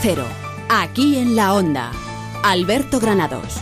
Cero, aquí en la Onda. Alberto Granados.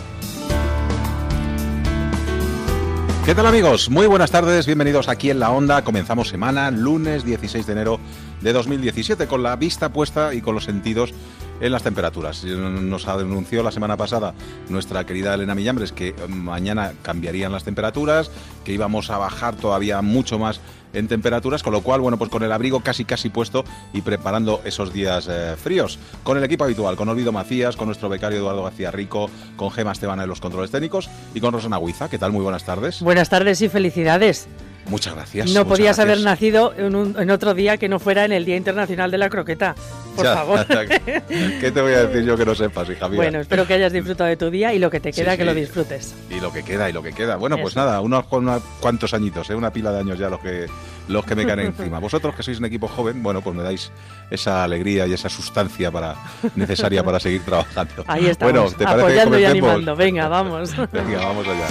¿Qué tal amigos? Muy buenas tardes, bienvenidos aquí en la Onda. Comenzamos semana, lunes 16 de enero de 2017, con la vista puesta y con los sentidos en las temperaturas. Nos anunció la semana pasada nuestra querida Elena Millambres que mañana cambiarían las temperaturas, que íbamos a bajar todavía mucho más en temperaturas, con lo cual, bueno, pues con el abrigo casi casi puesto y preparando esos días eh, fríos. Con el equipo habitual, con Olvido Macías, con nuestro becario Eduardo García Rico, con Gema Esteban en los controles técnicos y con Rosana Huiza. ¿Qué tal? Muy buenas tardes. Buenas tardes y felicidades. Muchas gracias. No podías haber nacido en, otro día que no fuera en el Día Internacional de la Croqueta. Por favor. ¿Qué te voy a decir yo que no sepas, hija mía? Bueno, espero que hayas disfrutado de tu día y lo que te queda, que lo disfrutes. Y lo que queda, y lo que queda. Bueno, pues nada, unos, unos cuantos añitos, ¿eh? una pila de años ya los que los que me caen encima. Vosotros que sois un equipo joven, bueno, pues me dais esa alegría y esa sustancia para necesaria para seguir trabajando. Ahí estamos, bueno, ¿te apoyando y animando. Venga, vamos. Venga, vamos allá.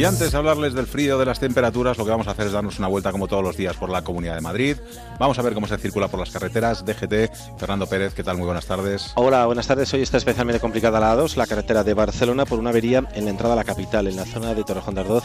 Y antes de hablarles del frío, de las temperaturas, lo que vamos a hacer es darnos una vuelta como todos los días por la Comunidad de Madrid. Vamos a ver cómo se circula por las carreteras. DGT, Fernando Pérez, ¿qué tal? Muy buenas tardes. Hola, buenas tardes. Hoy está especialmente complicada la A2, la carretera de Barcelona, por una avería en la entrada a la capital, en la zona de Torrejón de Ardoz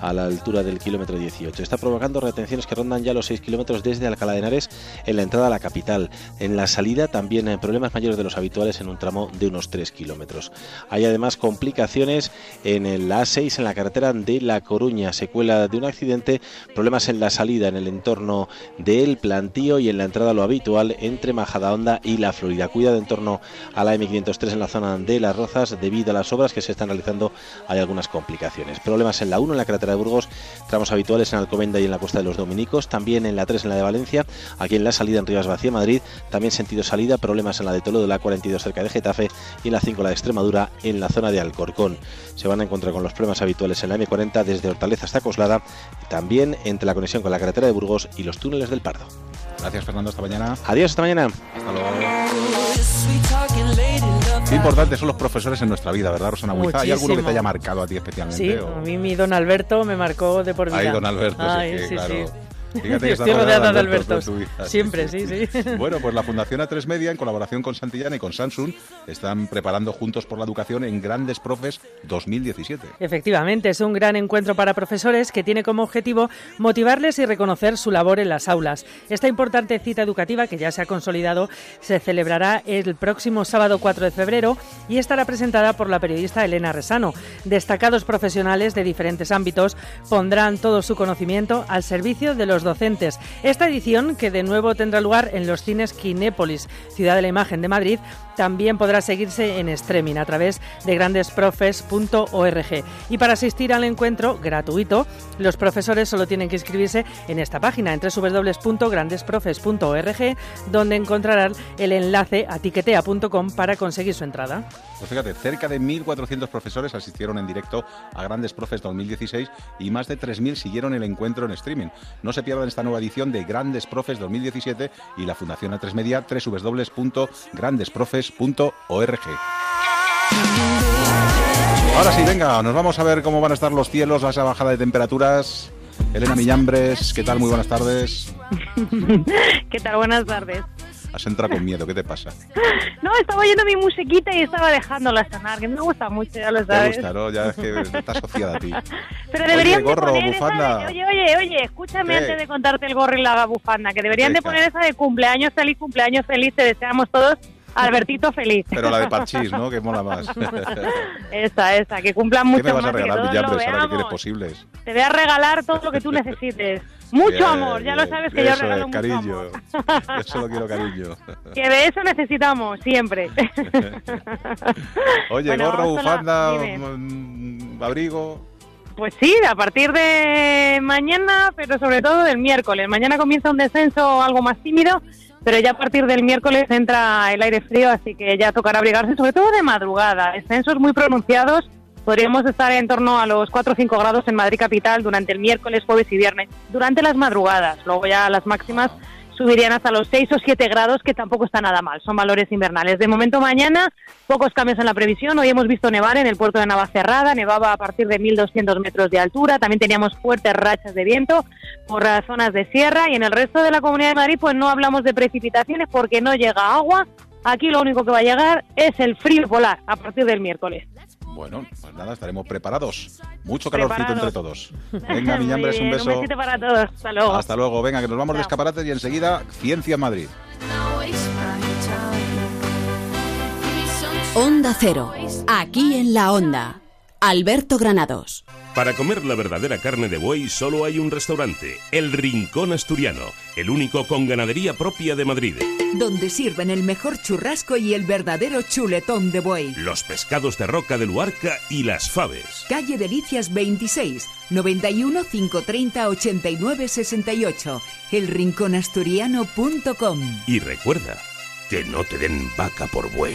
a la altura del kilómetro 18. Está provocando retenciones que rondan ya los 6 kilómetros desde Alcalá de Henares en la entrada a la capital. En la salida también hay problemas mayores de los habituales en un tramo de unos 3 kilómetros. Hay además complicaciones en la A6 en la carretera de La Coruña, secuela de un accidente, problemas en la salida en el entorno del plantío y en la entrada lo habitual entre Majadahonda y La Florida. Cuidado en torno a la M503 en la zona de Las Rozas debido a las obras que se están realizando hay algunas complicaciones. Problemas en la 1 en la carretera de Burgos, tramos habituales en Alcomenda y en la Costa de los Dominicos, también en la 3 en la de Valencia, aquí en la salida en Rivas Vacía, Madrid, también sentido salida, problemas en la de Toledo, la 42 cerca de Getafe y en la 5 la de Extremadura, en la zona de Alcorcón. Se van a encontrar con los problemas habituales en la M40 desde Hortaleza hasta Coslada, también entre la conexión con la carretera de Burgos y los túneles del Pardo. Gracias Fernando, hasta mañana. Adiós, hasta mañana. Hasta luego. Qué importantes son los profesores en nuestra vida, ¿verdad, Rosana Huiza? ¿Hay alguno que te haya marcado a ti especialmente? Sí, a mí mi don Alberto me marcó de por vida. Ay, don Alberto, sí, sí, claro. Sí. Fíjate que Estoy rodeada de Alberto. Siempre, sí, sí. Bueno, pues la Fundación A3 Media, en colaboración con Santillana y con Samsung, están preparando Juntos por la Educación en Grandes Profes 2017. Efectivamente, es un gran encuentro para profesores que tiene como objetivo motivarles y reconocer su labor en las aulas. Esta importante cita educativa, que ya se ha consolidado, se celebrará el próximo sábado 4 de febrero y estará presentada por la periodista Elena Resano. Destacados profesionales de diferentes ámbitos pondrán todo su conocimiento al servicio de los docentes. Esta edición, que de nuevo tendrá lugar en los cines Kinépolis, Ciudad de la Imagen de Madrid, también podrá seguirse en streaming a través de grandesprofes.org. Y para asistir al encuentro gratuito, los profesores solo tienen que inscribirse en esta página, en www.grandesprofes.org, donde encontrarán el enlace a tiquetea.com para conseguir su entrada. Pues fíjate, cerca de 1.400 profesores asistieron en directo a Grandes Profes 2016 y más de 3.000 siguieron el encuentro en streaming. No se pierdan esta nueva edición de Grandes Profes 2017 y la Fundación A3 Media, www.grandesprofes org. Ahora sí, venga, nos vamos a ver cómo van a estar los cielos esa bajada de temperaturas. Elena Millambres, ¿qué tal? Muy buenas tardes. ¿Qué tal? Buenas tardes. Has entrado con miedo, ¿qué te pasa? No, estaba oyendo mi musiquita y estaba dejándola sonar, que me gusta mucho, ya lo sabes. Te gusta, ¿no? Ya es que está asociada a ti. Pero deberían oye, gorro, bufanda. Oye, oye, oye, escúchame antes de contarte el gorro y la bufanda, que deberían de poner esa de cumpleaños feliz, cumpleaños feliz, te deseamos todos Albertito feliz. Pero la de parchís, ¿no? Que mola más. esa, esa, que cumplan mucho ¿Qué me vas a regalar, Villambres, ahora que tienes posibles? Te voy a regalar todo lo que tú necesites. Mucho amor, ya lo sabes que yo regalo mucho cariño. amor. Yo solo quiero cariño. Que de eso necesitamos, siempre. Oye, gorro, bufanda, mm, abrigo... Pues sí, a partir de mañana, pero sobre todo del miércoles. Mañana comienza un descenso algo más tímido pero ya a partir del miércoles entra el aire frío, así que ya tocará abrigarse, sobre todo de madrugada. Descensos muy pronunciados, podríamos estar en torno a los 4 o 5 grados en Madrid capital durante el miércoles, jueves y viernes, durante las madrugadas. Luego ya las máximas subirían hasta los 6 o 7 grados, que tampoco está nada mal, son valores invernales. De momento mañana, pocos cambios en la previsión. Hoy hemos visto nevar en el puerto de Navacerrada, nevaba a partir de 1.200 metros de altura, también teníamos fuertes rachas de viento por zonas de sierra y en el resto de la Comunidad de Madrid pues no hablamos de precipitaciones porque no llega agua. Aquí lo único que va a llegar es el frío polar a partir del miércoles. Bueno, pues nada, estaremos preparados. Mucho calorcito entre todos. Venga, Miñambres, un beso. Un besito para todos. Hasta luego. Hasta luego. Venga, que nos vamos de escaparates y enseguida Ciencia en Madrid. Onda Cero. Aquí en la Onda. Alberto Granados. Para comer la verdadera carne de buey solo hay un restaurante, El Rincón Asturiano, el único con ganadería propia de Madrid. Donde sirven el mejor churrasco y el verdadero chuletón de buey. Los pescados de roca de Luarca y las faves. Calle Delicias 26, 91 530 89 68, elrinconasturiano.com. Y recuerda, que no te den vaca por buey.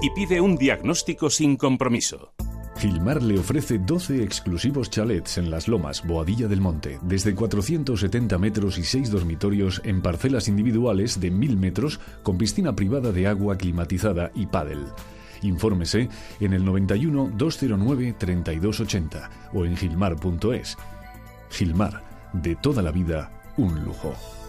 y pide un diagnóstico sin compromiso. Gilmar le ofrece 12 exclusivos chalets en Las Lomas, Boadilla del Monte, desde 470 metros y 6 dormitorios en parcelas individuales de 1000 metros con piscina privada de agua climatizada y pádel. Infórmese en el 91 209 3280 o en gilmar.es. Gilmar, de toda la vida, un lujo.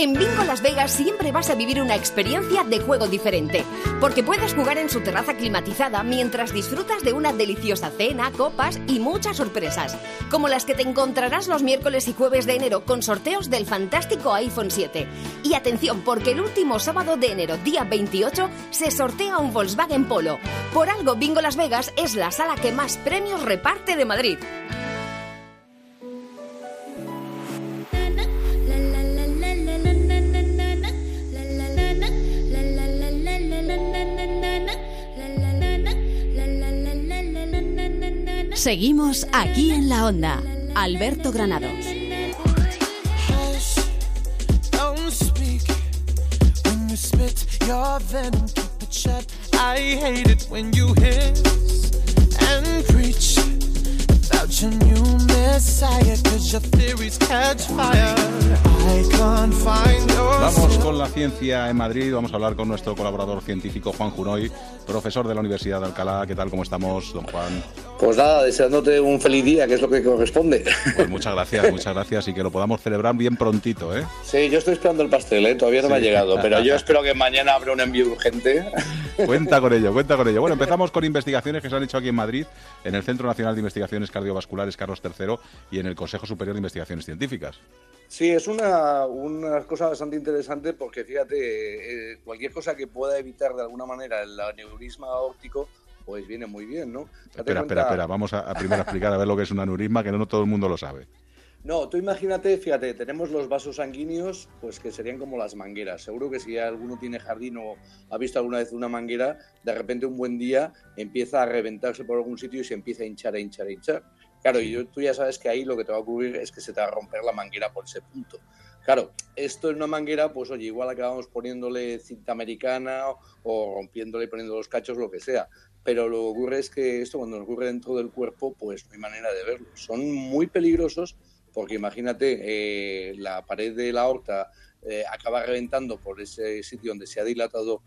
En Bingo Las Vegas siempre vas a vivir una experiencia de juego diferente, porque puedes jugar en su terraza climatizada mientras disfrutas de una deliciosa cena, copas y muchas sorpresas, como las que te encontrarás los miércoles y jueves de enero con sorteos del fantástico iPhone 7. Y atención, porque el último sábado de enero, día 28, se sortea un Volkswagen Polo. Por algo, Bingo Las Vegas es la sala que más premios reparte de Madrid. Seguimos aquí en la Onda. Alberto Granados. I hate it when you hiss and preach about your new messiah, cause your theories catch fire. I can't find your Vamos con la ciencia en Madrid. Vamos a hablar con nuestro colaborador científico Juan Junoy, profesor de la Universidad de Alcalá. ¿Qué tal? ¿Cómo estamos, don Juan? Pues nada, deseándote un feliz día, que es lo que corresponde. Pues muchas gracias, muchas gracias y que lo podamos celebrar bien prontito, ¿eh? Sí, yo estoy esperando el pastel, ¿eh? todavía no me ha llegado, pero yo espero que mañana habrá un envío urgente. Cuenta con ello, cuenta con ello. Bueno, empezamos con investigaciones que se han hecho aquí en Madrid, en el Centro Nacional de Investigaciones Cardiovasculares Carlos III y en el Consejo Superior de Investigaciones Científicas. Sí, es una, una cosa bastante interesante porque fíjate, eh, cualquier cosa que pueda evitar de alguna manera el aneurisma óptico, pues viene muy bien, ¿no? Date Espera, cuenta- espera, espera. Vamos a, a primero explicar a ver lo que es un aneurisma, que no todo el mundo lo sabe. No, tú imagínate, fíjate, tenemos los vasos sanguíneos, pues que serían como las mangueras. Seguro que si alguno tiene jardín o ha visto alguna vez una manguera, de repente un buen día empieza a reventarse por algún sitio y se empieza a hinchar, a hinchar, a hinchar. Claro, y tú ya sabes que ahí lo que te va a ocurrir es que se te va a romper la manguera por ese punto. Claro, esto en una manguera, pues oye, igual acabamos poniéndole cinta americana o rompiéndole y poniendo los cachos, lo que sea. Pero lo que ocurre es que esto cuando ocurre dentro del cuerpo, pues no hay manera de verlo. Son muy peligrosos porque imagínate, eh, la pared de la aorta eh, acaba reventando por ese sitio donde se ha dilatado,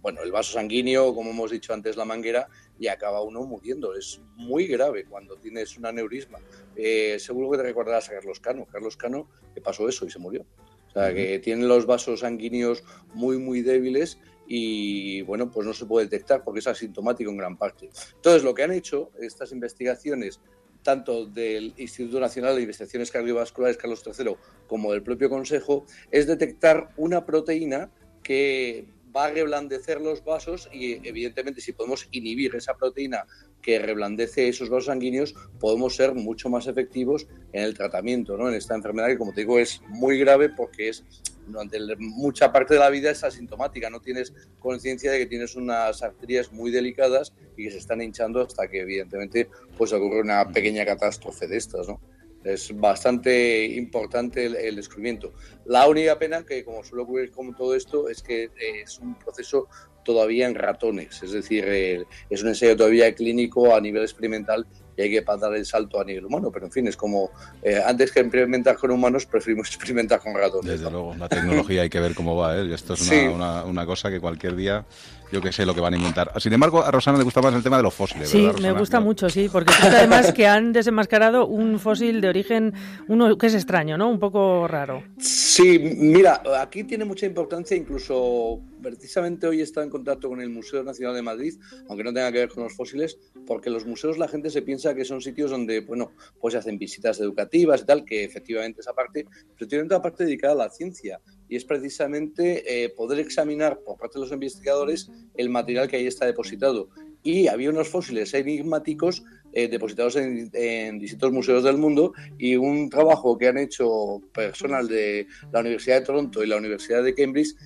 bueno, el vaso sanguíneo, como hemos dicho antes, la manguera, y acaba uno muriendo. Es muy grave cuando tienes un aneurisma. Eh, seguro que te recordarás a Carlos Cano. Carlos Cano, que pasó eso y se murió. O sea, que tiene los vasos sanguíneos muy, muy débiles y, bueno, pues no se puede detectar porque es asintomático en gran parte. Entonces, lo que han hecho estas investigaciones tanto del Instituto Nacional de Investigaciones Cardiovasculares Carlos III como del propio Consejo, es detectar una proteína que va a reblandecer los vasos y evidentemente si podemos inhibir esa proteína que reblandece esos vasos sanguíneos, podemos ser mucho más efectivos en el tratamiento, ¿no? En esta enfermedad que, como te digo, es muy grave porque es durante mucha parte de la vida es asintomática, no tienes conciencia de que tienes unas arterias muy delicadas y que se están hinchando hasta que evidentemente pues ocurre una pequeña catástrofe de estas, ¿no? Es bastante importante el, descubrimiento. La única pena que, como suele ocurrir con todo esto, es que eh, es un proceso todavía en ratones, es decir, eh, es un ensayo todavía clínico a nivel experimental y hay que dar el salto a nivel humano. Pero en fin, es como eh, antes que experimentar con humanos, preferimos experimentar con ratones. Desde luego, la tecnología hay que ver cómo va. ¿eh? Esto es una, una, cosa que cualquier día yo que sé lo que van a inventar. Sin embargo, a Rosana le gusta más el tema de los fósiles. Sí, me gusta mucho, sí, porque además que han desenmascarado un fósil de origen, uno que es extraño, ¿no? Un poco raro. Sí, mira, aquí tiene mucha importancia, incluso precisamente hoy he estado en contacto con el Museo Nacional de Madrid, aunque no tenga que ver con los fósiles, porque los museos la gente se piensa que son sitios donde, bueno, pues se hacen visitas educativas y tal, que efectivamente esa parte, pero tiene otra parte dedicada a la ciencia y es precisamente eh, poder examinar por parte de los investigadores el material que ahí está depositado. Y había unos fósiles enigmáticos eh, depositados en, distintos museos del mundo y un trabajo que han hecho personal de la Universidad de Toronto y la Universidad de Cambridge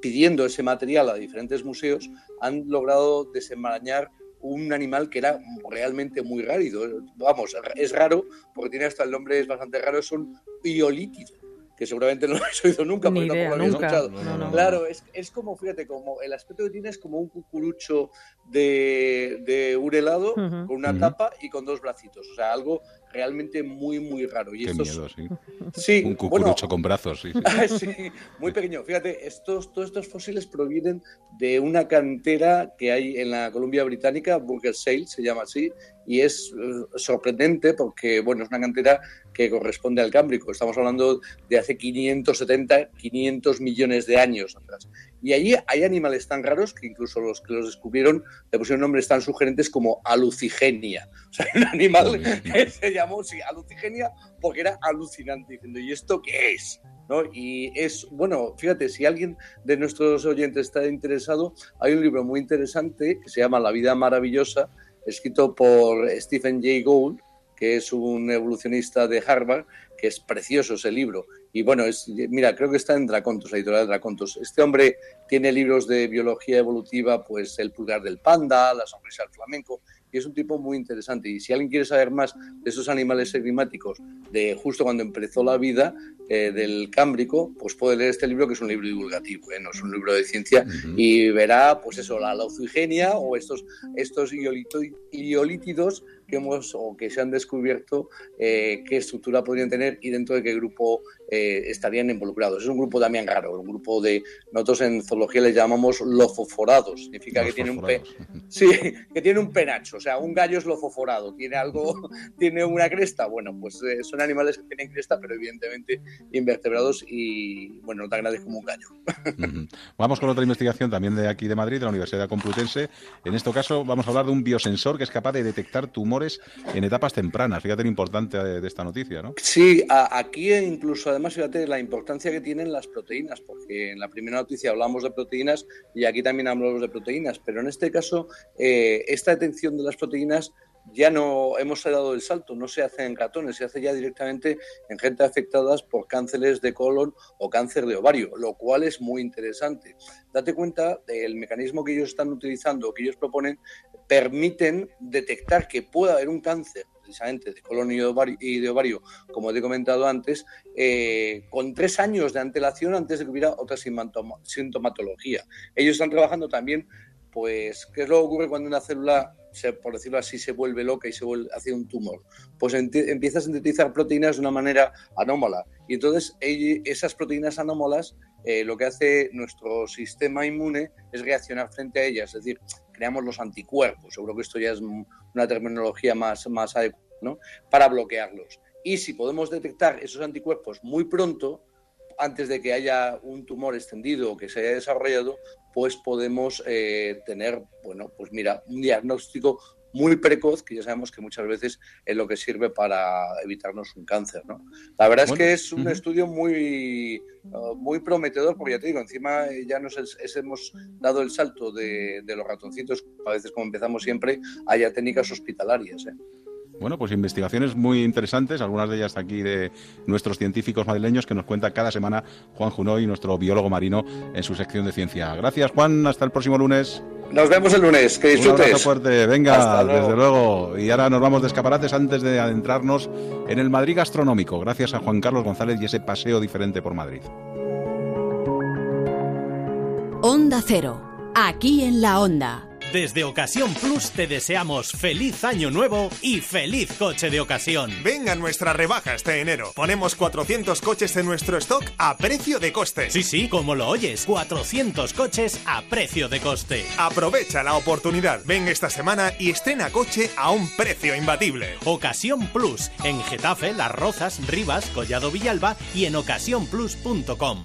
pidiendo ese material a diferentes museos han logrado desenmarañar un animal que era realmente muy rápido. Vamos, es raro porque tiene hasta el nombre es bastante raro, es un iolítido que seguramente no lo habéis oído nunca, porque tampoco lo habéis escuchado. claro, es, es, como, fíjate, como el aspecto que tiene es como un cucurucho de, de un helado con una tapa y con dos bracitos. O sea, algo realmente muy, muy raro. Y Qué miedo, sí. sí. Un cucurucho con brazos, sí, sí. muy pequeño. Fíjate, estos, todos estos fósiles provienen de una cantera que hay en la Columbia Británica, Burger Sale se llama así, y es eh, sorprendente porque, bueno, es una cantera que corresponde al Cámbrico. Estamos hablando de hace 570, 500 millones de años atrás. Y allí hay animales tan raros que incluso los que los descubrieron le pusieron nombres tan sugerentes como alucigenia. O sea, un animal que se llamó sí, alucigenia porque era alucinante, diciendo, ¿y esto qué es? ¿No? Y es, bueno, fíjate, si alguien de nuestros oyentes está interesado, hay un libro muy interesante que se llama La vida maravillosa, escrito por Stephen Jay Gould, que es un evolucionista de Harvard, que es precioso ese libro. Y bueno, es, mira, creo que está en Dracontos, la editorial de Dracontos. Este hombre tiene libros de biología evolutiva, pues El pulgar del panda, La sonrisa del flamenco, y es un tipo muy interesante. Y si alguien quiere saber más de esos animales climáticos, de justo cuando empezó la vida eh, del Cámbrico, pues puede leer este libro, que es un libro divulgativo, ¿eh? no es un libro de ciencia, y verá, pues eso, la laucigenia o estos, estos iolítidos que hemos o que se han descubierto eh, qué estructura podrían tener y dentro de qué grupo eh, estarían involucrados. Es un grupo también raro, un grupo de nosotros en zoología le llamamos lofoforados, significa que tiene un pe sí, que tiene un penacho, o sea, un gallo es lofoforado, tiene algo, tiene una cresta, bueno, pues eh, son animales que tienen cresta, pero evidentemente invertebrados y bueno, no tan grandes como un gallo. Vamos con otra investigación también de aquí de Madrid, de la Universidad Complutense. En este caso vamos a hablar de un biosensor que es capaz de detectar tumores en etapas tempranas. Fíjate lo importante de, esta noticia, ¿no? Sí, aquí incluso además fíjate la importancia que tienen las proteínas, porque en la primera noticia hablamos de proteínas y aquí también hablamos de proteínas, pero en este caso eh, esta detección de las proteínas ya no hemos dado el salto, no se hace en ratones, se hace ya directamente en gente afectadas por cánceres de colon o cáncer de ovario, lo cual es muy interesante. Date cuenta del mecanismo que ellos están utilizando, que ellos proponen, permiten detectar que pueda haber un cáncer precisamente de colon y de ovario, como te he comentado antes, eh, con tres años de antelación antes de que hubiera otra sintomatología. Ellos están trabajando también, pues, ¿qué es lo que ocurre cuando una célula por decirlo así, se vuelve loca y se vuelve hacia un tumor, pues empieza a sintetizar proteínas de una manera anómala. Y entonces esas proteínas anómalas, eh, lo que hace nuestro sistema inmune es reaccionar frente a ellas, es decir, creamos los anticuerpos. Seguro que esto ya es una terminología más, más adecuada. Para bloquearlos. Y si podemos detectar esos anticuerpos muy pronto, antes de que haya un tumor extendido o que se haya desarrollado, pues podemos eh, tener, bueno, pues mira, un diagnóstico muy precoz, que ya sabemos que muchas veces es lo que sirve para evitarnos un cáncer. ¿no? La verdad es que es un estudio muy, uh, muy prometedor, porque ya te digo, encima eh, ya nos es- hemos dado el salto de, de los ratoncitos, a veces como empezamos siempre, a ya técnicas hospitalarias. ¿eh? Bueno, pues investigaciones muy interesantes, algunas de ellas aquí de nuestros científicos madrileños que nos cuenta cada semana Juan Junoy, nuestro biólogo marino, en su sección de ciencia. Gracias, Juan. Hasta el próximo lunes. Nos vemos el lunes, que Un disfrutes. abrazo fuerte, venga, luego. desde luego. Y ahora nos vamos de escaparates antes de adentrarnos en el Madrid gastronómico, gracias a Juan Carlos González y ese paseo diferente por Madrid. Onda Cero. Aquí en la Onda. Desde Ocasión Plus te deseamos feliz año nuevo y feliz coche de ocasión. Venga nuestra rebaja este enero. Ponemos 400 coches en nuestro stock a precio de coste. Sí, sí, como lo oyes, 400 coches a precio de coste. Aprovecha la oportunidad. Ven esta semana y estrena coche a un precio imbatible. Ocasión Plus, en Getafe, Las Rozas, Rivas, Collado Villalba y en ocasiónplus.com.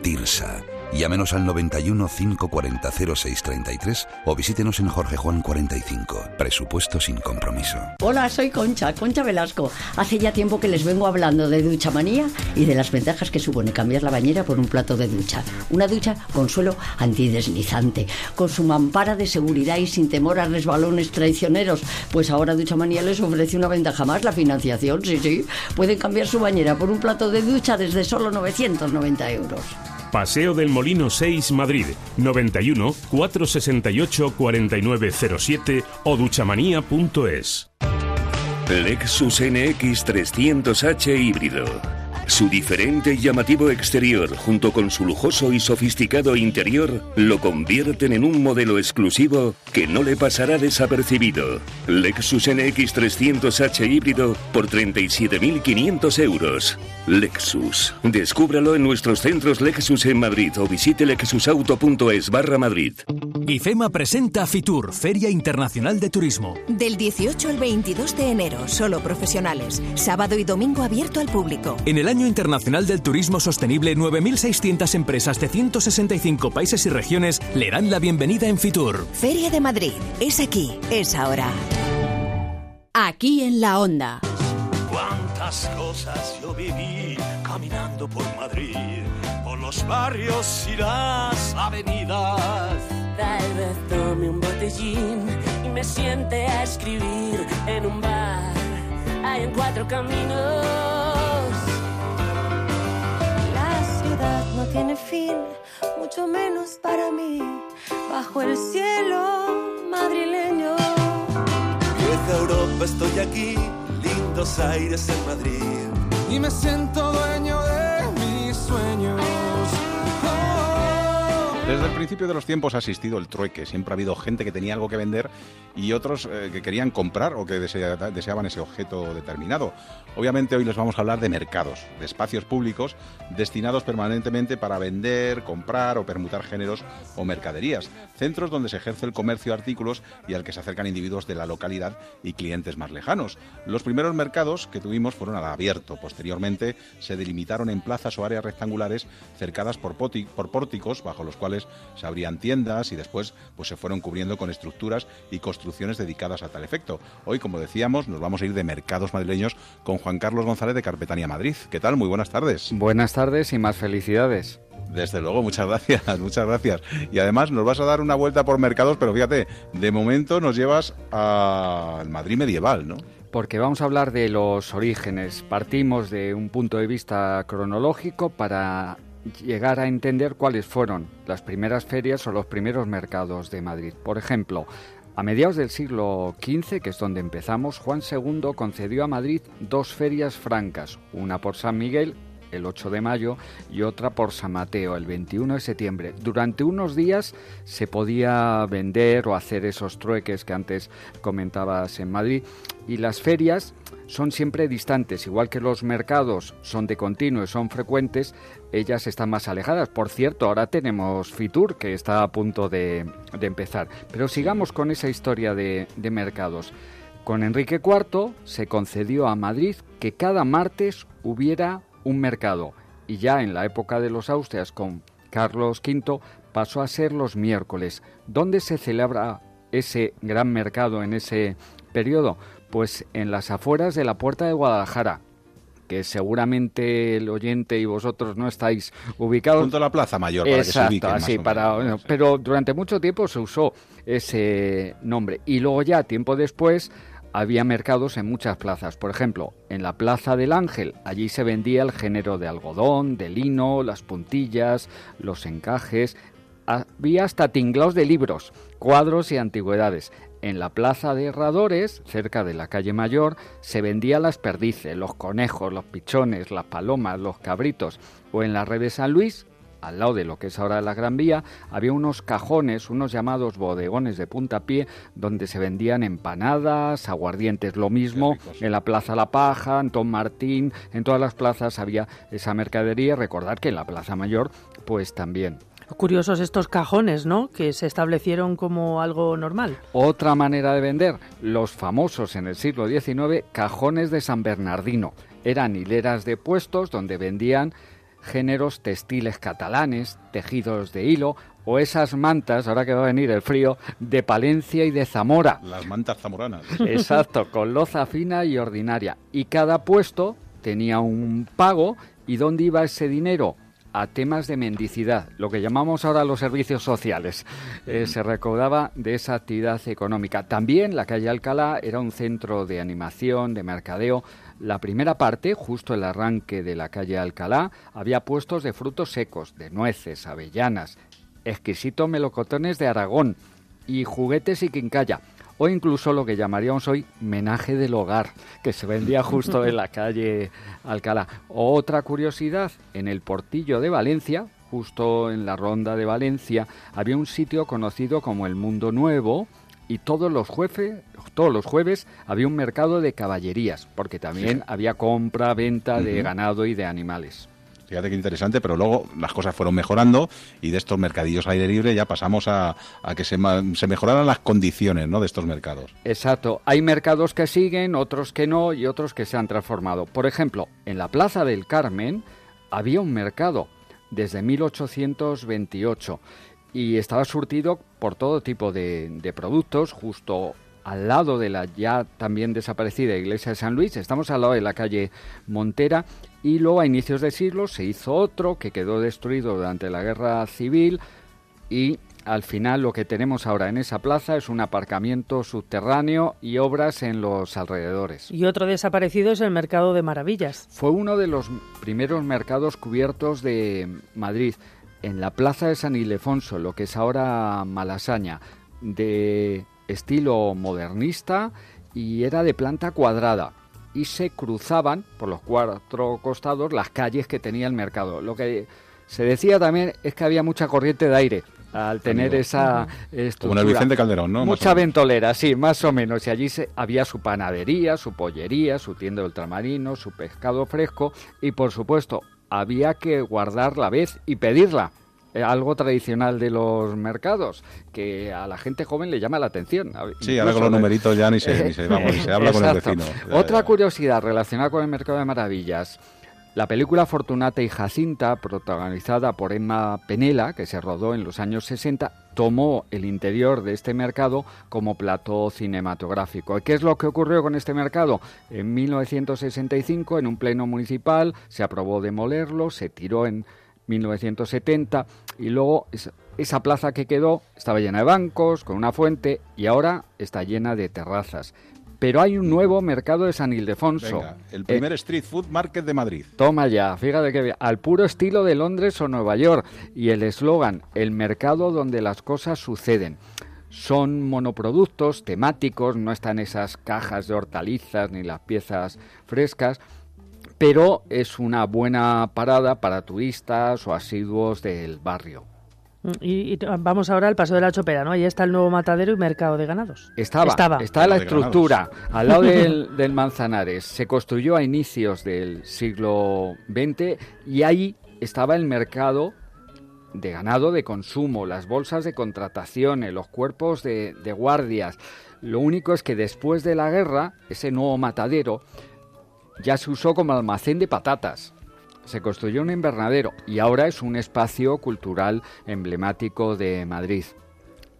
TIRSA. Llámenos al 91 540 0633 o visítenos en Jorge Juan 45. Presupuesto sin compromiso. Hola, soy Concha, Concha Velasco. Hace ya tiempo que les vengo hablando de ducha manía y de las ventajas que supone cambiar la bañera por un plato de ducha. Una ducha con suelo antideslizante, con su mampara de seguridad y sin temor a resbalones traicioneros. Pues ahora Ducha Manía les ofrece una ventaja más, la financiación, sí, sí. Pueden cambiar su bañera por un plato de ducha desde solo 990 euros. Paseo del Molino 6, Madrid, 91 468 4907 o duchamanía.es. Lexus NX 300H híbrido. Su diferente y llamativo exterior, junto con su lujoso y sofisticado interior, lo convierten en un modelo exclusivo que no le pasará desapercibido. Lexus NX 300H híbrido por 37.500 euros. Lexus. Descúbralo en nuestros centros Lexus en Madrid o visite lexusauto.es barra Madrid. IFEMA presenta Fitur, Feria Internacional de Turismo. Del 18 al 22 de enero, solo profesionales. Sábado y domingo abierto al público. En el Año Internacional del Turismo Sostenible, 9.600 empresas de 165 países y regiones le dan la bienvenida en Fitur. Feria de Madrid. Es aquí, es ahora. Aquí en la Onda. Cuántas cosas yo viví caminando por Madrid, por los barrios y las avenidas. Tal vez tome un botellín y me siente a escribir en un bar. Hay en cuatro caminos. No tiene fin, mucho menos para mí. Bajo el cielo madrileño. Vieja Europa, estoy aquí, lindos aires en Madrid. y me siento dueño de Desde el principio de los tiempos ha existido el trueque. Siempre ha habido gente que tenía algo que vender y otros eh, que querían comprar o que desea- deseaban ese objeto determinado. Obviamente hoy les vamos a hablar de mercados, de espacios públicos destinados permanentemente para vender, comprar o permutar géneros o mercaderías. Centros donde se ejerce el comercio de artículos y al que se acercan individuos de la localidad y clientes más lejanos. Los primeros mercados que tuvimos fueron al abierto. Posteriormente se delimitaron en plazas o áreas rectangulares cercadas por, por pórticos bajo los cuales se abrían tiendas y después pues, se fueron cubriendo con estructuras y construcciones dedicadas a tal efecto. Hoy, como decíamos, nos vamos a ir de mercados madrileños con Juan Carlos González de Carpetania Madrid. ¿Qué tal? Muy buenas tardes. Buenas tardes y más felicidades. Desde luego, muchas gracias, muchas gracias. Y además nos vas a dar una vuelta por mercados, pero fíjate, de momento nos llevas al Madrid medieval, ¿no? Porque vamos a hablar de los orígenes. Partimos de un punto de vista cronológico para llegar a entender cuáles fueron las primeras ferias o los primeros mercados de Madrid. Por ejemplo, a mediados del siglo XV, que es donde empezamos, Juan II concedió a Madrid dos ferias francas, una por San Miguel el 8 de mayo y otra por San Mateo el 21 de septiembre. Durante unos días se podía vender o hacer esos trueques que antes comentabas en Madrid y las ferias son siempre distantes, igual que los mercados son de continuo y son frecuentes, ellas están más alejadas. Por cierto, ahora tenemos Fitur que está a punto de, empezar. Pero sigamos con esa historia de, de mercados. Con Enrique IV se concedió a Madrid que cada martes hubiera un mercado y ya en la época de los Austrias con Carlos V pasó a ser los miércoles. ¿Dónde se celebra ese gran mercado en ese periodo? Pues en las afueras de la Puerta de Guadalajara, que seguramente el oyente y vosotros no estáis ubicados. Junto a la Plaza Mayor, para que se Exacto, ubiquen más así, para, pero durante mucho tiempo se usó ese nombre. Y luego ya, tiempo después, había mercados en muchas plazas. Por ejemplo, en la Plaza del Ángel, allí se vendía el género de algodón, de lino, las puntillas, los encajes. Había hasta tinglaos de libros, cuadros y antigüedades. En la Plaza de Herradores, cerca de la calle Mayor, se vendían las perdices, los conejos, los pichones, las palomas, los cabritos. O en la red de San Luis, al lado de lo que es ahora la Gran Vía, había unos cajones, unos llamados bodegones de puntapié, donde se vendían empanadas, aguardientes. Lo mismo en la Plaza La Paja, Antón Martín, en todas las plazas había esa mercadería. Recordar que en la Plaza Mayor, pues también. Curiosos estos cajones, ¿no? Que se establecieron como algo normal. Otra manera de vender, los famosos en el siglo XIX cajones de San Bernardino. Eran hileras de puestos donde vendían géneros textiles catalanes, tejidos de hilo o esas mantas, ahora que va a venir el frío, de Palencia y de Zamora. Las mantas zamoranas. Exacto, con loza fina y ordinaria. Y cada puesto tenía un pago y dónde iba ese dinero a temas de mendicidad, lo que llamamos ahora los servicios sociales. Eh, se recaudaba de esa actividad económica. También la calle Alcalá era un centro de animación, de mercadeo. La primera parte, justo el arranque de la calle Alcalá, había puestos de frutos secos, de nueces, avellanas, exquisitos melocotones de Aragón y juguetes y quincalla o incluso lo que llamaríamos hoy menaje del hogar, que se vendía justo en la calle Alcalá. Otra curiosidad, en el portillo de Valencia, justo en la ronda de Valencia, había un sitio conocido como el Mundo Nuevo, y todos los jueves, todos los jueves había un mercado de caballerías, porque también Sí. había compra, venta de ganado y de animales. Fíjate qué interesante, pero luego las cosas fueron mejorando y de estos mercadillos aire libre ya pasamos a, que se mejoraran las condiciones ¿no? de estos mercados. Exacto. Hay mercados que siguen, otros que no y otros que se han transformado. Por ejemplo, en la Plaza del Carmen había un mercado desde 1828 y estaba surtido por todo tipo de, de productos justo al lado de la ya también desaparecida iglesia de San Luis, estamos al lado de la calle Montera y luego a inicios de siglo se hizo otro que quedó destruido durante la guerra civil y al final lo que tenemos ahora en esa plaza es un aparcamiento subterráneo y obras en los alrededores. Y otro desaparecido es el Mercado de Maravillas. Fue uno de los primeros mercados cubiertos de Madrid, en la plaza de San Ildefonso, lo que es ahora Malasaña, de estilo modernista y era de planta cuadrada. Y se cruzaban por los cuatro costados las calles que tenía el mercado. Lo que se decía también es que había mucha corriente de aire al tener Amigo. esa Como estructura. en el Vicente Calderón, ¿no? Mucha ventolera, sí, más o menos. Y allí se, había su panadería, su pollería, su tienda de ultramarinos, su pescado fresco y, por supuesto, había que guardar la vez y pedirla. Eh, Algo tradicional de los mercados que a la gente joven le llama la atención. Sí, ahora con los numeritos ya ni se, ni se, vamos, ni se habla con el vecino. Ya, Otra ya. curiosidad relacionada con el Mercado de Maravillas. La película Fortunata y Jacinta, protagonizada por Emma Penela, que se rodó en los años 60, tomó el interior de este mercado como plató cinematográfico. ¿Y qué es lo que ocurrió con este mercado? En 1965, en un pleno municipal, se aprobó demolerlo, se tiró en 1970 y luego esa, plaza que quedó estaba llena de bancos, con una fuente y ahora está llena de terrazas. Pero hay un nuevo mercado de San Ildefonso. Venga, el Eh, primer street food market de Madrid. Toma ya, fíjate que al puro estilo de Londres o Nueva York. Y el eslogan, el mercado donde las cosas suceden. Son monoproductos temáticos, no están esas cajas de hortalizas ni las piezas frescas, pero es una buena parada para turistas o asiduos del barrio. Y, y vamos ahora al Paso de la Chopera, ¿no? Ahí está el nuevo matadero y mercado de ganados. Estaba, Estaba. está la estructura al lado del, del Manzanares. Se construyó a inicios del siglo XX y ahí estaba el mercado de ganado de consumo, las bolsas de contrataciones, los cuerpos de, de guardias. Lo único es que después de la guerra, ese nuevo matadero ya se usó como almacén de patatas. Se construyó un invernadero y ahora es un espacio cultural emblemático de Madrid.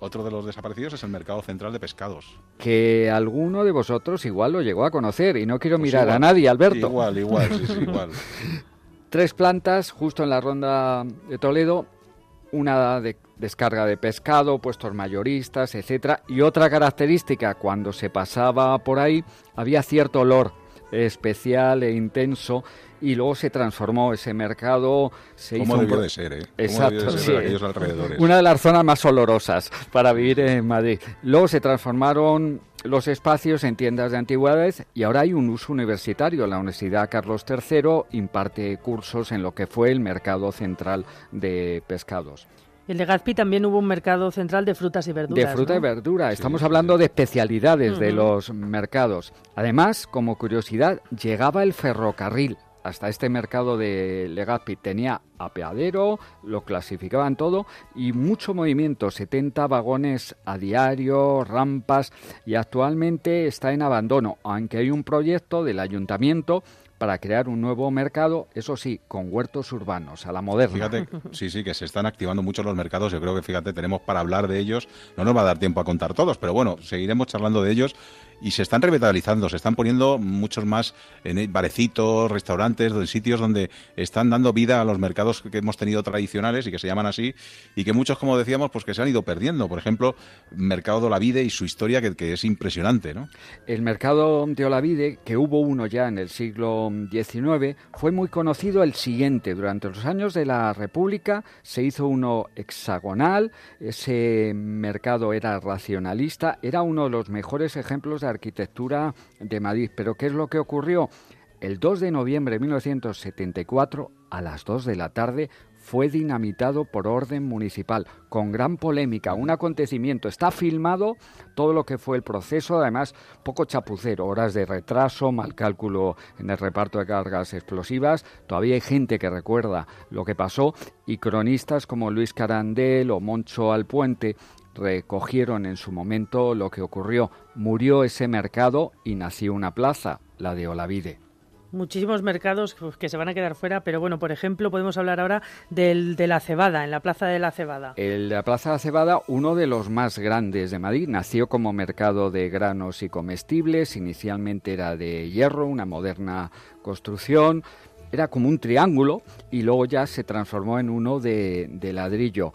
Otro de los desaparecidos es el mercado central de pescados. Que alguno de vosotros igual lo llegó a conocer y no quiero Pues mirar igual, a nadie, Alberto. Igual, igual, sí, sí, igual. Tres plantas justo en la ronda de Toledo, una de descarga de pescado, puestos mayoristas, etcétera, y otra característica cuando se pasaba por ahí había cierto olor especial e intenso y luego se transformó ese mercado se ¿Cómo hizo debió de ser, eh? ¿Cómo Exacto, debió de ser sí. aquellos alrededores? Una de las zonas más olorosas para vivir en Madrid. Luego se transformaron los espacios en tiendas de antigüedades y ahora hay un uso universitario. La Universidad Carlos III imparte cursos en lo que fue el mercado central de pescados. En Legazpi también hubo un mercado central de frutas y verduras. De fruta ¿no? y verdura. Estamos hablando de especialidades de los mercados. Además, como curiosidad, llegaba el ferrocarril hasta este mercado de Legazpi. Tenía apeadero, lo clasificaban todo y mucho movimiento, 70 vagones a diario, rampas y actualmente está en abandono, aunque hay un proyecto del ayuntamiento para crear un nuevo mercado, eso sí, con huertos urbanos, a la moderna. Fíjate, sí, sí, que se están activando mucho los mercados. Yo creo que, fíjate, tenemos para hablar de ellos. No nos va a dar tiempo a contar todos, pero bueno, seguiremos charlando de ellos. Y se están revitalizando, se están poniendo muchos más en barecitos, restaurantes, en sitios donde están dando vida a los mercados que hemos tenido tradicionales y que se llaman así, y que muchos, como decíamos, pues que se han ido perdiendo. Por ejemplo, Mercado de Olavide y su historia, que, que es impresionante, ¿no? El mercado de Olavide, que hubo uno ya en el siglo XIX, fue muy conocido el siguiente. Durante los años de la República se hizo uno hexagonal, ese mercado era racionalista, era uno de los mejores ejemplos de arquitectura de Madrid. Pero ¿qué es lo que ocurrió? El 2 de noviembre de 1974, a las 2 de la tarde, fue dinamitado por orden municipal, con gran polémica, un acontecimiento. Está filmado todo lo que fue el proceso, además poco chapucero, horas de retraso, mal cálculo en el reparto de cargas explosivas. Todavía hay gente que recuerda lo que pasó y cronistas como Luis Carandel o Moncho Alpuente recogieron en su momento lo que ocurrió. Murió ese mercado y nació una plaza, la de Olavide. Muchísimos mercados pues, que se van a quedar fuera, pero bueno, por ejemplo, podemos hablar ahora del, de la cebada, en la Plaza de la Cebada. El la Plaza de la Cebada, uno de los más grandes de Madrid, nació como mercado de granos y comestibles, inicialmente era de hierro, una moderna construcción, era como un triángulo y luego ya se transformó en uno de, de ladrillo.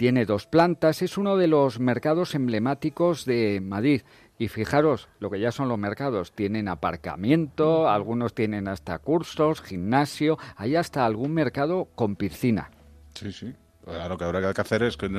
Tiene dos plantas, es uno de los mercados emblemáticos de Madrid. Y fijaros, lo que ya son los mercados, tienen aparcamiento, algunos tienen hasta cursos, gimnasio, hay hasta algún mercado con piscina. Sí, sí. Ahora lo que habrá que hacer es que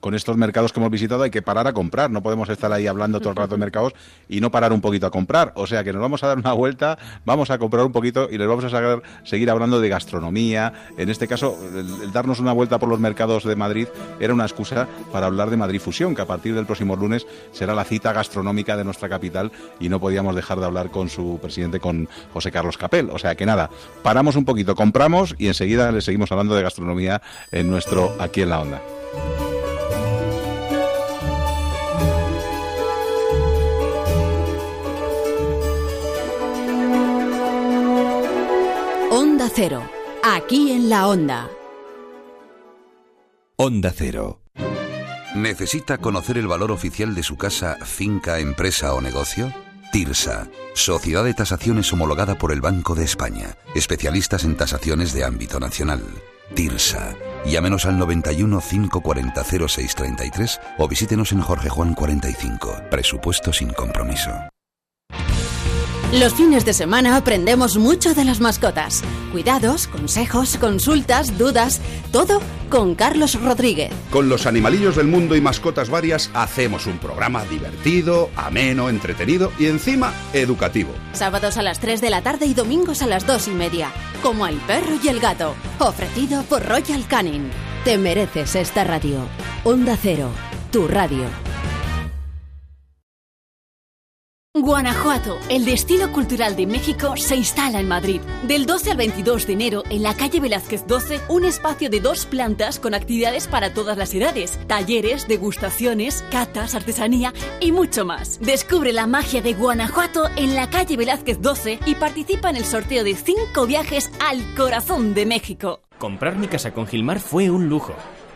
con estos mercados que hemos visitado hay que parar a comprar. No podemos estar ahí hablando todo el rato de mercados y no parar un poquito a comprar. O sea que nos vamos a dar una vuelta, vamos a comprar un poquito y les vamos a seguir hablando de gastronomía. En este caso, el, el darnos una vuelta por los mercados de Madrid era una excusa para hablar de Madrid Fusión, que a partir del próximo lunes será la cita gastronómica de nuestra capital y no podíamos dejar de hablar con su presidente, con José Carlos Capel. O sea que nada, paramos un poquito, compramos y enseguida le seguimos hablando de gastronomía en nuestro aquí en la onda. Onda Cero, aquí en la onda. Onda Cero. ¿Necesita conocer el valor oficial de su casa, finca, empresa o negocio? TIRSA, Sociedad de Tasaciones homologada por el Banco de España, especialistas en tasaciones de ámbito nacional. TIRSA. Llámenos al 91 540 0633 o visítenos en Jorge Juan 45. Presupuesto sin compromiso. Los fines de semana aprendemos mucho de las mascotas. Cuidados, consejos, consultas, dudas, todo con Carlos Rodríguez. Con los animalillos del mundo y mascotas varias hacemos un programa divertido, ameno, entretenido y encima educativo. Sábados a las 3 de la tarde y domingos a las 2 y media. Como el perro y el gato. Ofrecido por Royal Canin. Te mereces esta radio. Onda Cero, tu radio. Guanajuato, el destino cultural de México, se instala en Madrid. Del 12 al 22 de enero, en la calle Velázquez 12, un espacio de dos plantas con actividades para todas las edades, talleres, degustaciones, catas, artesanía y mucho más. Descubre la magia de Guanajuato en la calle Velázquez 12 y participa en el sorteo de 5 viajes al corazón de México. Comprar mi casa con Gilmar fue un lujo.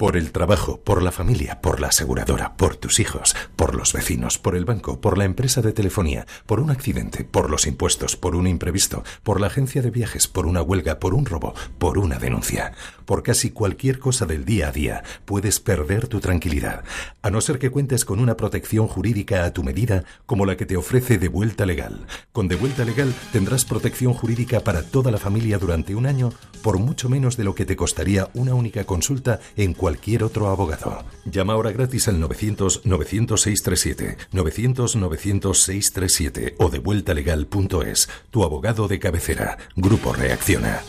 Por el trabajo, por la familia, por la aseguradora, por tus hijos, por los vecinos, por el banco, por la empresa de telefonía, por un accidente, por los impuestos, por un imprevisto, por la agencia de viajes, por una huelga, por un robo, por una denuncia. Por casi cualquier cosa del día a día puedes perder tu tranquilidad, a no ser que cuentes con una protección jurídica a tu medida como la que te ofrece De Vuelta Legal. Con De Vuelta Legal tendrás protección jurídica para toda la familia durante un año por mucho menos de lo que te costaría una única consulta en cualquier otro abogado. Llama ahora gratis al 900-900-637, 900-900-637 o devueltalegal.es. Tu abogado de cabecera. Grupo Reacciona.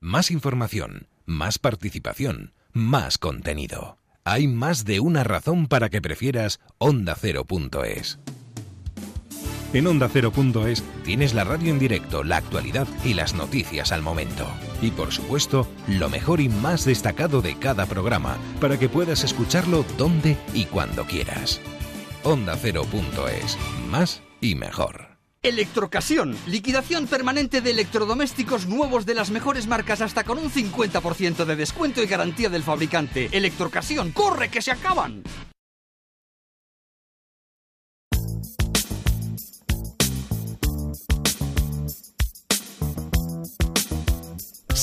Más información, más participación, más contenido. Hay más de una razón para que prefieras ondacero.es. En ondacero.es tienes la radio en directo, la actualidad y las noticias al momento. Y por supuesto, lo mejor y más destacado de cada programa, para que puedas escucharlo donde y cuando quieras. ondacero.es. Más y mejor. Electrocasión, liquidación permanente de electrodomésticos nuevos de las mejores marcas hasta con un 50% de descuento y garantía del fabricante. Electrocasión, corre que se acaban.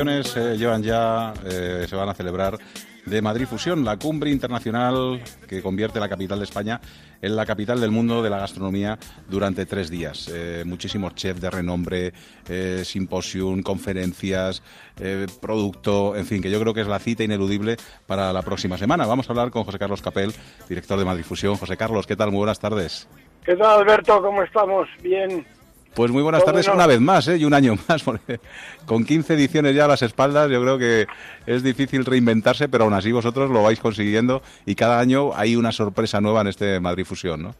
Ediciones eh, llevan ya, eh, se van a celebrar de Madrid Fusión, la cumbre internacional que convierte la capital de España en la capital del mundo de la gastronomía durante tres días. Eh, muchísimos chefs de renombre, eh, simposium, conferencias, eh, producto, en fin, que yo creo que es la cita ineludible para la próxima semana. Vamos a hablar con José Carlos Capel, director de Madrid Fusión. José Carlos, ¿qué tal? Muy buenas tardes. ¿Qué tal, Alberto? ¿Cómo estamos? Bien. Pues muy buenas ¿Cómo tardes no? una vez más, ¿eh? y un año más, porque con 15 ediciones ya a las espaldas, yo creo que es difícil reinventarse, pero aún así vosotros lo vais consiguiendo y cada año hay una sorpresa nueva en este Madrid Fusión, ¿no?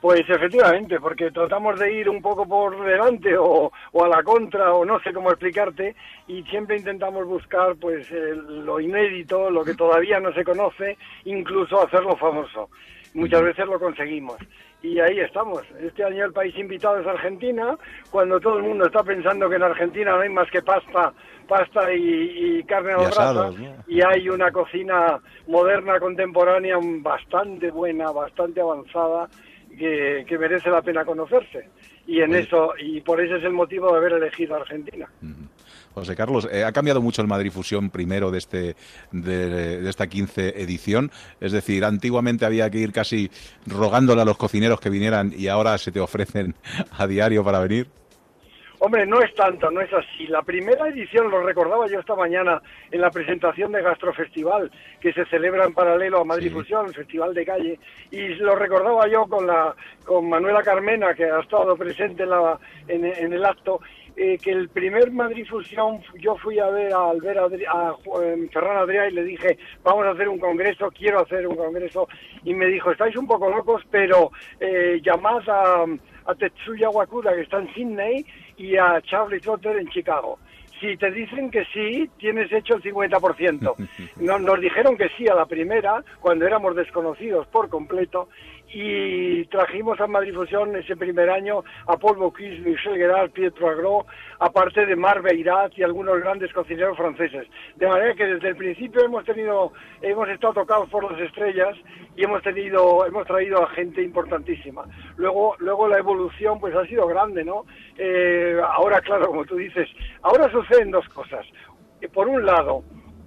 Pues efectivamente, porque tratamos de ir un poco por delante o, o a la contra o no sé cómo explicarte y siempre intentamos buscar pues el- lo inédito, lo que todavía no se conoce, incluso hacerlo famoso. Muchas veces lo conseguimos. Y ahí estamos. Este año el país invitado es Argentina, cuando todo el mundo está pensando que en Argentina no hay más que pasta, pasta y, y carne a la brasa, y hay una cocina moderna, contemporánea, bastante buena, bastante avanzada, que, que merece la pena conocerse. Y en eso, y por eso es el motivo de haber elegido Argentina. José Carlos, eh, ha cambiado mucho el Madrid Fusión primero de, este, de, de esta 15 edición. Es decir, antiguamente había que ir casi rogándole a los cocineros que vinieran y ahora se te ofrecen a diario para venir. Hombre, no es tanto, no es así. La primera edición, lo recordaba yo esta mañana en la presentación de Gastrofestival, que se celebra en paralelo a Madrid Fusión, el Festival de Calle, y lo recordaba yo con, la, con Manuela Carmena, que ha estado presente en, la, en, en el acto, eh, que el primer Madrid Fusión yo fui a ver a, Albert Adri- a eh, Ferran Adrià y le dije, vamos a hacer un congreso, quiero hacer un congreso, y me dijo, estáis un poco locos, pero eh, llamad a, a Tetsuya Wakura, que está en Sydney, y a Charlie Trotter en Chicago. Si te dicen que sí, tienes hecho el 50%. Nos, nos dijeron que sí a la primera, cuando éramos desconocidos por completo, y trajimos a Madrid Fusión ese primer año a Paul Bocuse, Michel Gerard, Pietro Agro, aparte de Mar Beirat y algunos grandes cocineros franceses. De manera que desde el principio hemos tenido, hemos estado tocados por las estrellas y hemos tenido, hemos traído a gente importantísima. Luego, luego la evolución pues ha sido grande, ¿no? Eh, ahora, claro, como tú dices, ahora suceden dos cosas. Por un lado,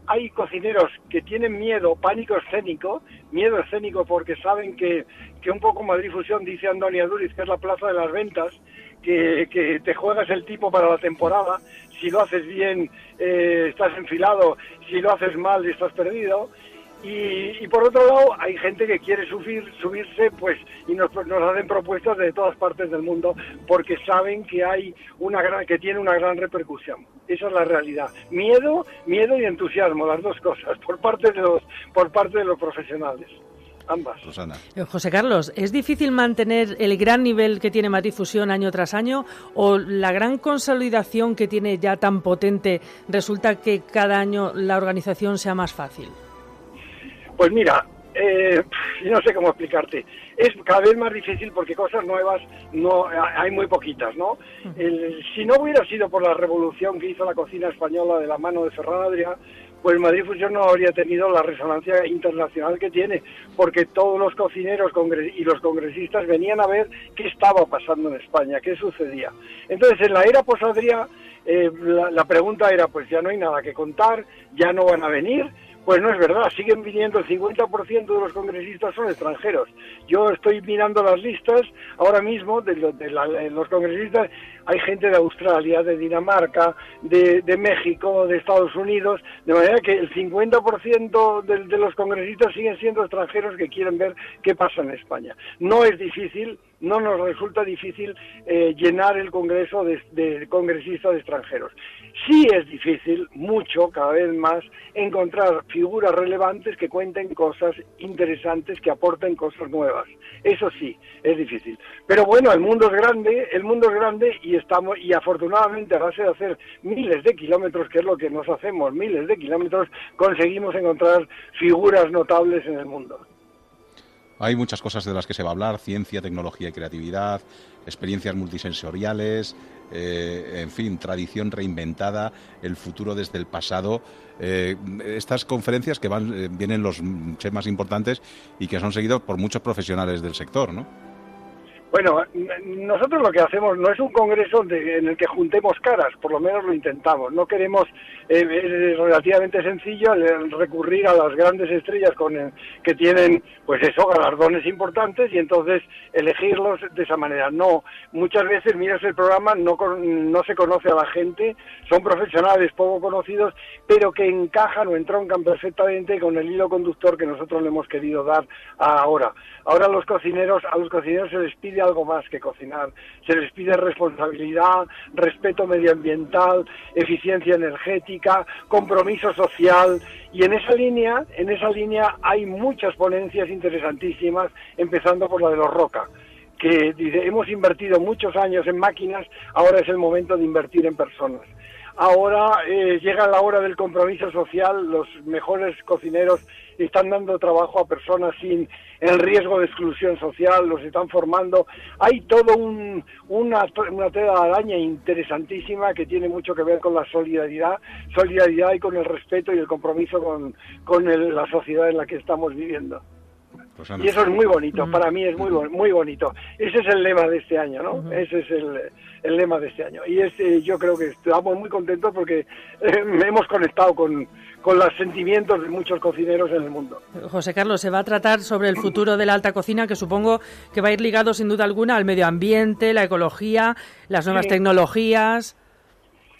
hay cocineros que tienen miedo, pánico escénico, miedo escénico porque saben que, que un poco Madrid Fusión, dice Antonia Duriz, que es la plaza de las ventas, que, que te juegas el tipo para la temporada, si lo haces bien eh, estás enfilado, si lo haces mal estás perdido, y, y, por otro lado, hay gente que quiere subir, subirse, pues, y nos, nos hacen propuestas de todas partes del mundo porque saben que hay una gran, que tiene una gran repercusión. Esa es la realidad. Miedo, miedo y entusiasmo, las dos cosas, por parte de los, por parte de los profesionales. Ambas. Susana. Eh, José Carlos, ¿es difícil mantener el gran nivel que tiene Madrid Fusión año tras año o la gran consolidación que tiene ya tan potente resulta que cada año la organización sea más fácil? Pues mira, eh, no sé cómo explicarte. Es cada vez más difícil porque cosas nuevas no hay muy poquitas, ¿no? El, si no hubiera sido por la revolución que hizo la cocina española de la mano de Ferran Adrià, pues Madrid Fusión no habría tenido la resonancia internacional que tiene, porque todos los cocineros y los congresistas venían a ver qué estaba pasando en España, qué sucedía. Entonces, en la era posadria, eh, la, la pregunta era, pues ya no hay nada que contar, ya no van a venir, pues no es verdad, siguen viniendo, el 50% de los congresistas son extranjeros. Yo estoy mirando las listas ahora mismo de, de, la, de los congresistas, hay gente de Australia, de Dinamarca, de, de, México, de Estados Unidos, de manera que el 50% de, de los congresistas siguen siendo extranjeros que quieren ver qué pasa en España. No es difícil, no nos resulta difícil eh, llenar el Congreso de, de, congresistas extranjeros. Sí es difícil, mucho, cada vez más, encontrar figuras relevantes que cuenten cosas interesantes, que aporten cosas nuevas. Eso sí, es difícil. Pero bueno, el mundo es grande, el mundo es grande y estamos, y afortunadamente a base de hacer miles de kilómetros, que es lo que nos hacemos, miles de kilómetros, conseguimos encontrar figuras notables en el mundo. Hay muchas cosas de las que se va a hablar, ciencia, tecnología y creatividad, experiencias multisensoriales, eh, en fin, tradición reinventada, el futuro desde el pasado. Eh, estas conferencias que van, eh, vienen los más importantes y que son seguidos por muchos profesionales del sector, ¿no? Bueno, nosotros lo que hacemos no es un congreso en el que juntemos caras, por lo menos lo intentamos. No queremos, eh, es relativamente sencillo recurrir a las grandes estrellas con que tienen, pues eso, galardones importantes y entonces elegirlos de esa manera. No, muchas veces miras el programa, no, no se conoce a la gente, son profesionales poco conocidos, pero que encajan o entroncan perfectamente con el hilo conductor que nosotros le hemos querido dar ahora. Ahora los cocineros, a los cocineros se les pide algo más que cocinar. Se les pide responsabilidad, respeto medioambiental, eficiencia energética, compromiso social y en esa línea, en esa línea hay muchas ponencias interesantísimas, empezando por la de los Roca que dice, hemos invertido muchos años en máquinas, ahora es el momento de invertir en personas. Ahora eh, llega la hora del compromiso social, los mejores cocineros están dando trabajo a personas sin el riesgo de exclusión social, los están formando. Hay todo un, una, una tela de araña interesantísima que tiene mucho que ver con la solidaridad, solidaridad y con el respeto y el compromiso con, con el, la sociedad en la que estamos viviendo. Rosana. Y eso es muy bonito, para mí es muy muy bonito. Ese es el lema de este año, ¿no? Ese es el, el, lema de este año. Y este, yo creo que estamos muy contentos porque eh, hemos conectado con, con los sentimientos de muchos cocineros en el mundo. José Carlos, se va a tratar sobre el futuro de la alta cocina, que supongo que va a ir ligado sin duda alguna al medio ambiente, la ecología, las nuevas Sí. tecnologías.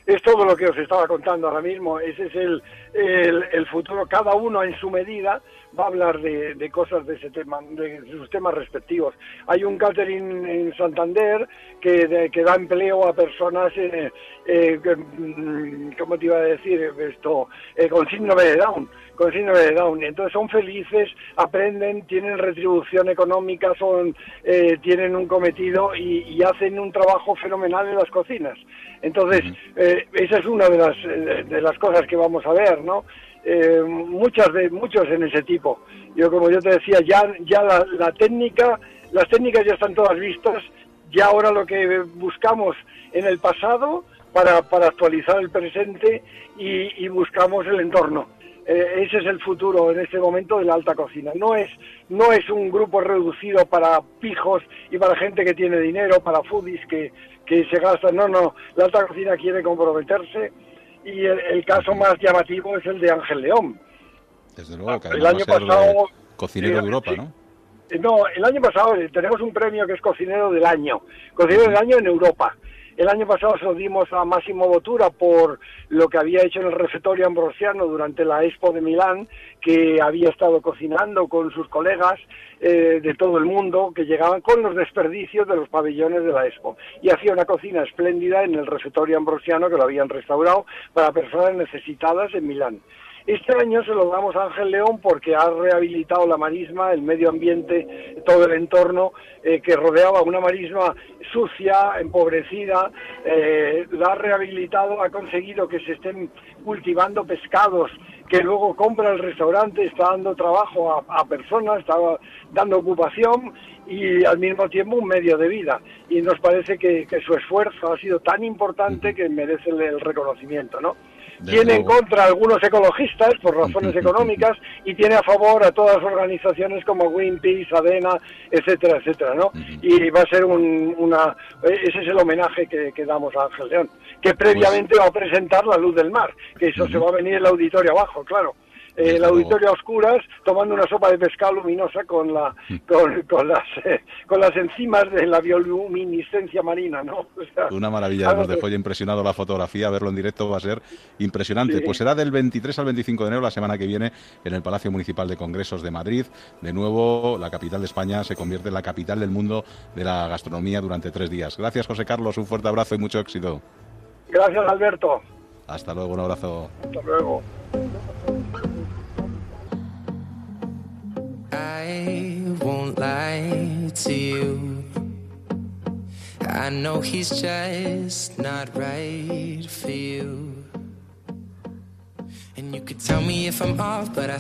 Es todo lo que os estaba contando ahora mismo. Ese es el, el, el futuro. Cada uno en su medida va a hablar de, de cosas de ese tema, de sus temas respectivos. Hay un catering en Santander que, de- que da empleo a personas, eh, eh, mm, ¿cómo te iba a decir esto? Eh, con síndrome de Down, con síndrome de Down. Entonces son felices, aprenden, tienen retribución económica, son, eh, tienen un cometido y, y hacen un trabajo fenomenal en las cocinas. Entonces, eh, esa es una de las, de las cosas que vamos a ver, ¿no? Eh, muchas de muchos en ese tipo. Yo como yo te decía, ya ya la, técnica, las técnicas ya están todas vistas. Ya ahora lo que buscamos en el pasado para, para actualizar el presente y, y buscamos el entorno. Eh, ese es el futuro en este momento de la alta cocina. No es, no es un grupo reducido para pijos y para gente que tiene dinero, para foodies que, que se gastan. No, no, la alta cocina quiere comprometerse y el, el caso más llamativo es el de Ángel León. Desde luego, que El año de pasado, cocinero eh, de Europa. ¿no? Eh, No, el año pasado eh, tenemos un premio que es cocinero del año, cocinero del año en Europa. El año pasado se lo dimos a Máximo Botura por lo que había hecho en el refectorio ambrosiano durante la Expo de Milán, que había estado cocinando con sus colegas eh, de todo el mundo que llegaban con los desperdicios de los pabellones de la Expo. Y hacía una cocina espléndida en el refectorio ambrosiano que lo habían restaurado para personas necesitadas en Milán. Este año se lo damos a Ángel León porque ha rehabilitado la marisma, el medio ambiente, todo el entorno eh, que rodeaba una marisma sucia, empobrecida, eh, la ha rehabilitado, ha conseguido que se estén cultivando pescados que luego compra el restaurante, está dando trabajo a, a personas, está dando ocupación y al mismo tiempo un medio de vida. Y nos parece que, que su esfuerzo ha sido tan importante que merece el, el reconocimiento, ¿no? Tiene en contra a algunos ecologistas por razones económicas y tiene a favor a todas organizaciones como Greenpeace, ADENA, etcétera, etcétera, ¿no? Y va a ser un, una... Ese es el homenaje que, que damos a Ángel León, que previamente va a presentar La Luz del Mar, que eso se va a venir en el auditorio abajo, claro. Eh, el auditorio a oscuras tomando una sopa de pescado luminosa con la con, con las eh, con las enzimas de la bioluminiscencia marina no O sea, Una maravilla, nos dejó impresionado la fotografía, verlo en directo va a ser impresionante. Sí. Pues será del 23 al 25 de enero, la semana que viene, en el Palacio Municipal de Congresos de Madrid. De nuevo, la capital de España se convierte en la capital del mundo de la gastronomía durante tres días. Gracias, José Carlos, un fuerte abrazo y mucho éxito. gracias Alberto Hasta luego, un abrazo. hasta luego I won't lie to you. I know he's just not right for you.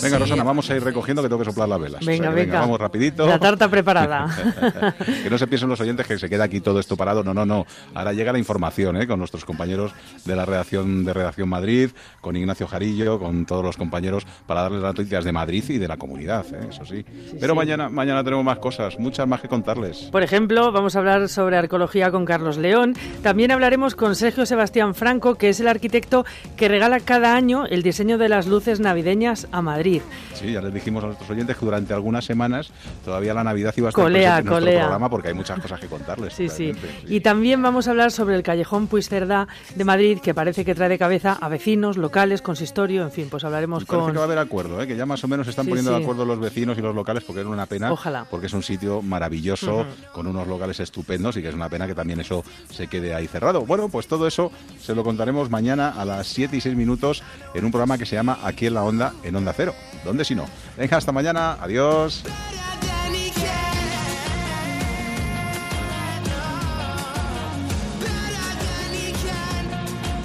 Venga, Rosana, vamos a ir recogiendo que tengo que soplar las velas. O sea Venga, venga. Vamos rapidito. La tarta preparada. que no se piensen los oyentes que se queda aquí todo esto parado. No, no, no. Ahora llega la información ¿eh? con nuestros compañeros de la redacción de Redacción Madrid, con Ignacio Jarillo, con todos los compañeros para darles las noticias de Madrid y de la comunidad, ¿eh? eso sí. Pero sí. mañana mañana tenemos más cosas, muchas más que contarles. Por ejemplo, vamos a hablar sobre arqueología con Carlos León. También hablaremos con Sergio Sebastián Franco, que es el arquitecto que regala cada año el diseño de las luces navideñas a Madrid. Sí, ya les dijimos a nuestros oyentes que durante algunas semanas todavía la Navidad iba a estar Colea, presente en nuestro colea. programa porque hay muchas cosas que contarles. Sí, sí. Y también vamos a hablar sobre el callejón Puigcerdá de Madrid, que parece que trae de cabeza a vecinos, locales, consistorio, en fin, pues hablaremos parece con... que va a haber acuerdo, ¿eh? que ya más o menos se están Sí, poniendo de acuerdo los vecinos y los locales porque es una pena, Ojalá. porque es un sitio maravilloso, con unos locales estupendos y que es una pena que también eso se quede ahí cerrado. Bueno, pues todo eso se lo contaremos mañana a las 7 y 6 minutos en un programa que se llama Aquí en la Onda, en Onda Cero. ¿Dónde si no? Venga, hasta mañana, adiós.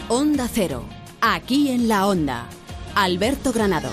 Onda Cero, aquí en la Onda. Alberto Granados.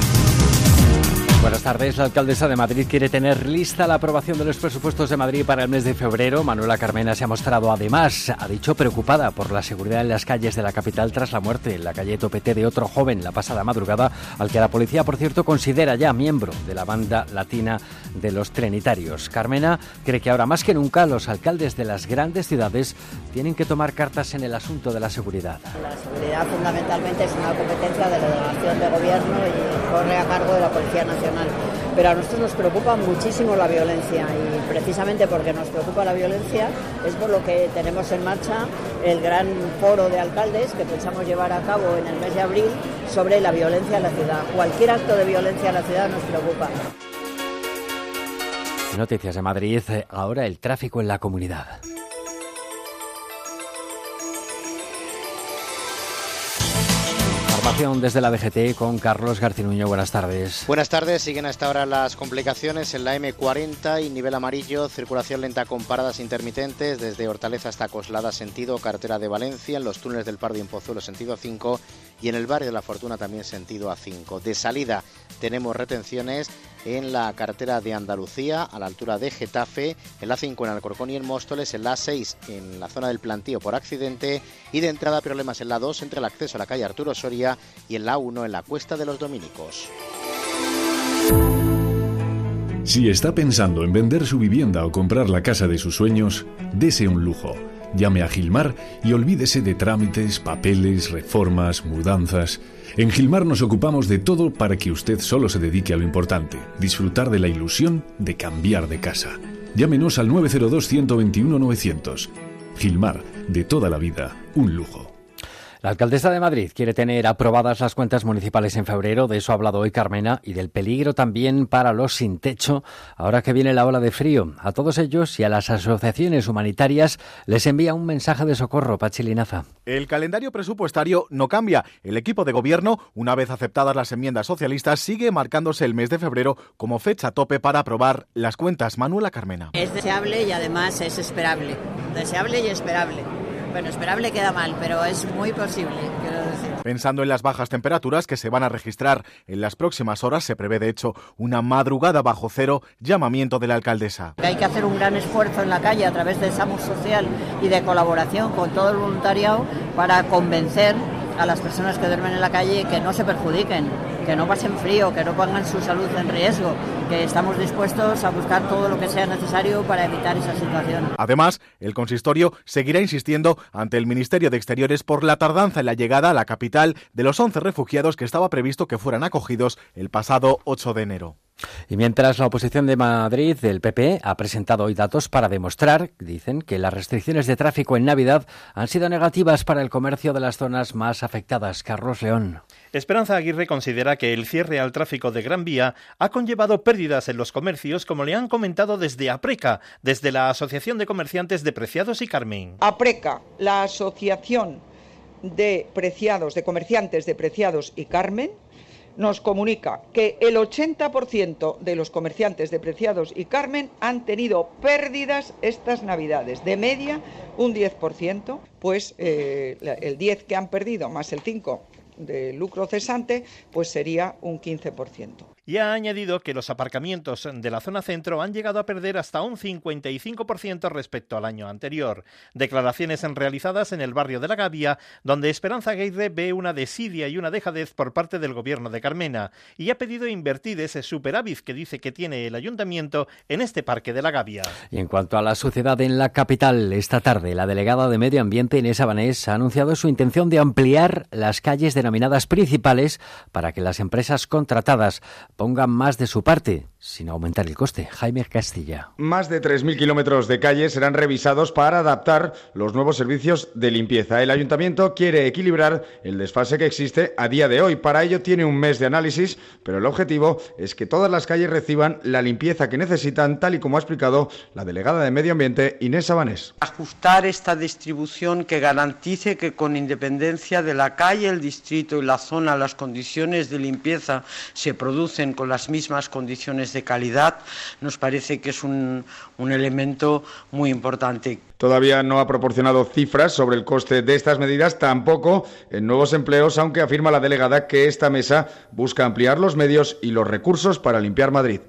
Buenas tardes. La alcaldesa de Madrid quiere tener lista la aprobación de los presupuestos de Madrid para el mes de febrero. Manuela Carmena se ha mostrado además, ha dicho, preocupada por la seguridad en las calles de la capital tras la muerte en la calle Topete de otro joven la pasada madrugada, al que la policía, por cierto, considera ya miembro de la banda latina de los Trinitarios. Carmena cree que ahora más que nunca los alcaldes de las grandes ciudades tienen que tomar cartas en el asunto de la seguridad. La seguridad fundamentalmente es una competencia de la delegación de gobierno y corre a cargo de la Policía Nacional. Pero a nosotros nos preocupa muchísimo la violencia y precisamente porque nos preocupa la violencia es por lo que tenemos en marcha el gran foro de alcaldes que pensamos llevar a cabo en el mes de abril sobre la violencia en la ciudad. Cualquier acto de violencia en la ciudad nos preocupa. Noticias de Madrid, ahora el tráfico en la comunidad. Desde la DGT con Carlos Garcinuño. Buenas tardes. Buenas tardes. Siguen hasta ahora las complicaciones en la M40 y nivel amarillo. Circulación lenta con paradas intermitentes desde Hortaleza hasta Coslada, sentido carretera de Valencia. En los túneles del Pardo y en Pozuelo, sentido 5. Y en el barrio de la Fortuna también sentido A5. De salida tenemos retenciones en la carretera de Andalucía, a la altura de Getafe, en la 5 en Alcorcón y en Móstoles, en la 6 en la zona del plantío por accidente y de entrada problemas en la 2 entre el acceso a la calle Arturo Soria y en la 1 en la Cuesta de los Dominicos. Si está pensando en vender su vivienda o comprar la casa de sus sueños, dese un lujo. Llame a Gilmar y olvídese de trámites, papeles, reformas, mudanzas. En Gilmar nos ocupamos de todo para que usted solo se dedique a lo importante, disfrutar de la ilusión de cambiar de casa. Llámenos al 902-121-900. Gilmar, de toda la vida, un lujo. La alcaldesa de Madrid quiere tener aprobadas las cuentas municipales en febrero, de eso ha hablado hoy Carmena, y del peligro también para los sin techo, ahora que viene la ola de frío. A todos ellos y a las asociaciones humanitarias les envía un mensaje de socorro, Pachilinaza. El calendario presupuestario no cambia. El equipo de gobierno, una vez aceptadas las enmiendas socialistas, sigue marcándose el mes de febrero como fecha tope para aprobar las cuentas. Manuela Carmena. Es deseable y además es esperable. Deseable y esperable. Bueno, esperable queda mal, pero es muy posible, quiero decir. Pensando en las bajas temperaturas que se van a registrar en las próximas horas, se prevé de hecho una madrugada bajo cero, llamamiento de la alcaldesa. Hay que hacer un gran esfuerzo en la calle a través de SAMUS social y de colaboración con todo el voluntariado para convencer a las personas que duermen en la calle que no se perjudiquen, que no pasen frío, que no pongan su salud en riesgo, que estamos dispuestos a buscar todo lo que sea necesario para evitar esa situación. Además, el consistorio seguirá insistiendo ante el Ministerio de Exteriores por la tardanza en la llegada a la capital de los 11 refugiados que estaba previsto que fueran acogidos el pasado 8 de enero. Y mientras la oposición de Madrid del PP ha presentado hoy datos para demostrar, dicen, que las restricciones de tráfico en Navidad han sido negativas para el comercio de las zonas más afectadas. Carlos León. Esperanza Aguirre considera que el cierre al tráfico de Gran Vía ha conllevado pérdidas en los comercios, como le han comentado desde APRECA, desde la Asociación de Comerciantes de Preciados y Carmen. APRECA, la Asociación de Preciados, de Comerciantes de Preciados y Carmen, nos comunica que el 80% de los comerciantes de Preciados y Carmen han tenido pérdidas estas Navidades. De media, un 10%, pues eh, el 10% que han perdido más el 5% de lucro cesante, pues sería un 15% y ha añadido que los aparcamientos de la zona centro han llegado a perder hasta un 55% respecto al año anterior. Declaraciones realizadas en el barrio de la Gavia, donde Esperanza Aguirre ve una desidia y una dejadez por parte del gobierno de Carmena y ha pedido invertir ese superávit que dice que tiene el ayuntamiento en este parque de la Gavia. Y en cuanto a la suciedad en la capital, esta tarde la delegada de Medio Ambiente Inés Abanés ha anunciado su intención de ampliar las calles denominadas principales para que las empresas contratadas pongan más de su parte sin aumentar el coste. Jaime Castilla. Más de 3.000 kilómetros de calles serán revisados para adaptar los nuevos servicios de limpieza. El ayuntamiento quiere equilibrar el desfase que existe a día de hoy. Para ello tiene un mes de análisis, pero el objetivo es que todas las calles reciban la limpieza que necesitan, tal y como ha explicado la delegada de Medio Ambiente, Inés Sabanés. Ajustar esta distribución que garantice que con independencia de la calle, el distrito y la zona, las condiciones de limpieza se producen con las mismas condiciones de calidad, nos parece que es un, un elemento muy importante. Todavía no ha proporcionado cifras sobre el coste de estas medidas, tampoco en nuevos empleos, aunque afirma la delegada que esta mesa busca ampliar los medios y los recursos para limpiar Madrid.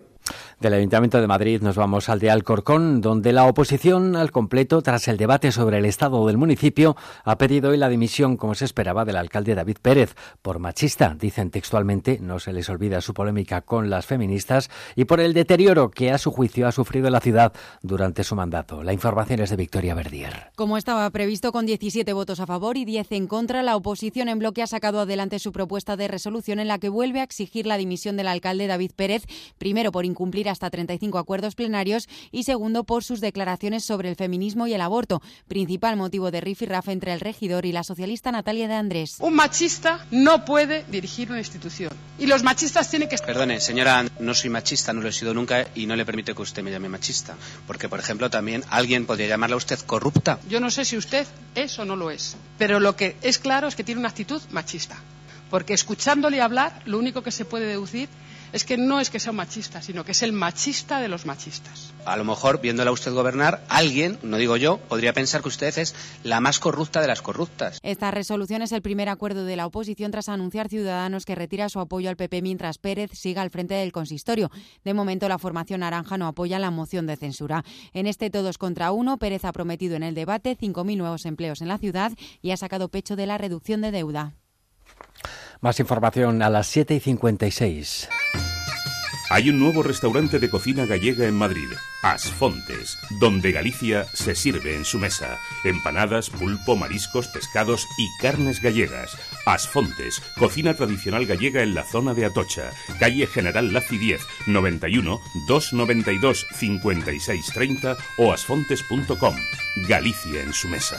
Del Ayuntamiento de Madrid nos vamos al de Alcorcón, donde la oposición al completo, tras el debate sobre el estado del municipio, ha pedido hoy la dimisión, como se esperaba, del alcalde David Pérez, por machista, dicen textualmente, no se les olvida su polémica con las feministas, y por el deterioro que a su juicio ha sufrido la ciudad durante su mandato. La información es de Victoria Verdier. Como estaba previsto, con 17 votos a favor y 10 en contra, la oposición en bloque ha sacado adelante su propuesta de resolución en la que vuelve a exigir la dimisión del alcalde David Pérez, primero por incumplir hasta 35 acuerdos plenarios y segundo por sus declaraciones sobre el feminismo y el aborto, principal motivo de rifirrafe entre el regidor y la socialista Natalia de Andrés. Un machista no puede dirigir una institución y los machistas tienen que... Perdone, señora, no soy machista, no lo he sido nunca y no le permite que usted me llame machista, porque por ejemplo también alguien podría llamarla a usted corrupta. Yo no sé si usted es o no lo es, pero lo que es claro es que tiene una actitud machista, porque escuchándole hablar lo único que se puede deducir es que no es que sea un machista, sino que es el machista de los machistas. A lo mejor, viéndola a usted gobernar, alguien, no digo yo, podría pensar que usted es la más corrupta de las corruptas. Esta resolución es el primer acuerdo de la oposición tras anunciar Ciudadanos que retira su apoyo al PP mientras Pérez siga al frente del consistorio. De momento, la formación naranja no apoya la moción de censura. En este todos contra uno, Pérez ha prometido en el debate 5.000 nuevos empleos en la ciudad y ha sacado pecho de la reducción de deuda. Más información a las 7 y 56. Hay un nuevo restaurante de cocina gallega en Madrid, Asfontes, donde Galicia se sirve en su mesa. Empanadas, pulpo, mariscos, pescados y carnes gallegas. Asfontes, cocina tradicional gallega en la zona de Atocha, calle General Laci 10, 91 292 5630 o asfontes.com. Galicia en su mesa.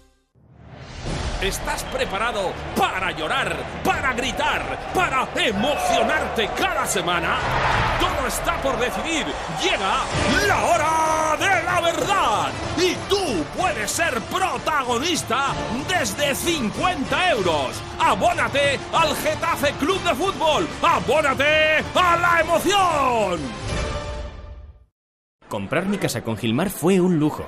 ¿Estás preparado para llorar, para gritar, para emocionarte cada semana? Todo está por decidir. Llega la hora de la verdad. Y tú puedes ser protagonista desde 50 euros. Abónate al Getafe Club de Fútbol. Abónate a la emoción. Comprar mi casa con Gilmar fue un lujo.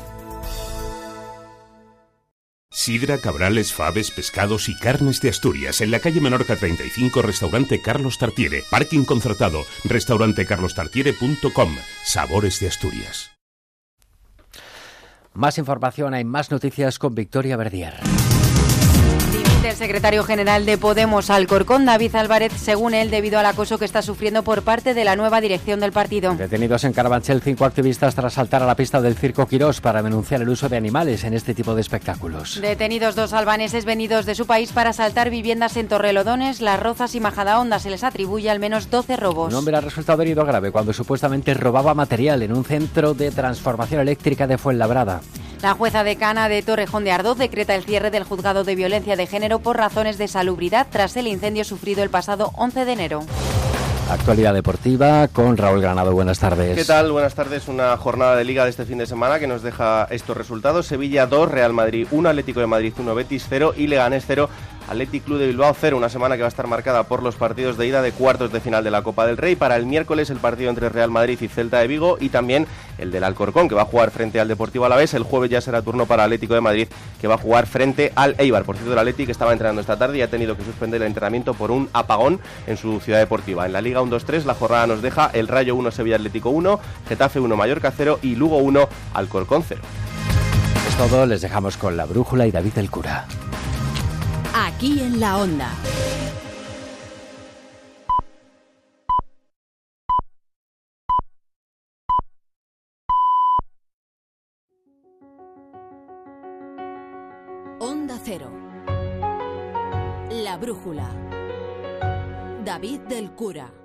Sidra, cabrales, faves, pescados y carnes de Asturias. En la calle Menorca 35, restaurante Carlos Tartiere. Parking concertado. Restaurantecarlostartiere.com. Sabores de Asturias. Más información, hay más noticias con Victoria Verdier. El secretario general de Podemos Alcorcón, David Álvarez, según él, debido al acoso que está sufriendo por parte de la nueva dirección del partido. Detenidos en Carabanchel cinco activistas tras saltar a la pista del Circo Quirós para denunciar el uso de animales en este tipo de espectáculos. Detenidos dos albaneses venidos de su país para saltar viviendas en Torrelodones, Las Rozas y Majadahonda. Se les atribuye al menos 12 robos. Un hombre ha resultado herido grave cuando supuestamente robaba material en un centro de transformación eléctrica de Fuenlabrada. La jueza decana de Torrejón de Ardoz decreta el cierre del juzgado de violencia de género por razones de salubridad tras el incendio sufrido el pasado 11 de enero. Actualidad deportiva con Raúl Granado. Buenas tardes. ¿Qué tal? Buenas tardes. Una jornada de liga de este fin de semana que nos deja estos resultados. Sevilla 2, Real Madrid 1, Atlético de Madrid 1, Betis 0 y Leganés 0. Athletic Club de Bilbao 0, una semana que va a estar marcada por los partidos de ida de cuartos de final de la Copa del Rey. Para el miércoles el partido entre Real Madrid y Celta de Vigo y también el del Alcorcón que va a jugar frente al Deportivo Alavés. El jueves ya será turno para Atlético de Madrid que va a jugar frente al Eibar. Por cierto, el Atlético que estaba entrenando esta tarde y ha tenido que suspender el entrenamiento por un apagón en su ciudad deportiva. En la Liga 1-2-3 la jornada nos deja el Rayo 1, Sevilla Atlético 1, Getafe 1, Mallorca 0 y Lugo 1, Alcorcón 0. Es todo, les dejamos con la brújula y David el cura. Aquí en la onda. Onda Cero. La brújula. David del Cura.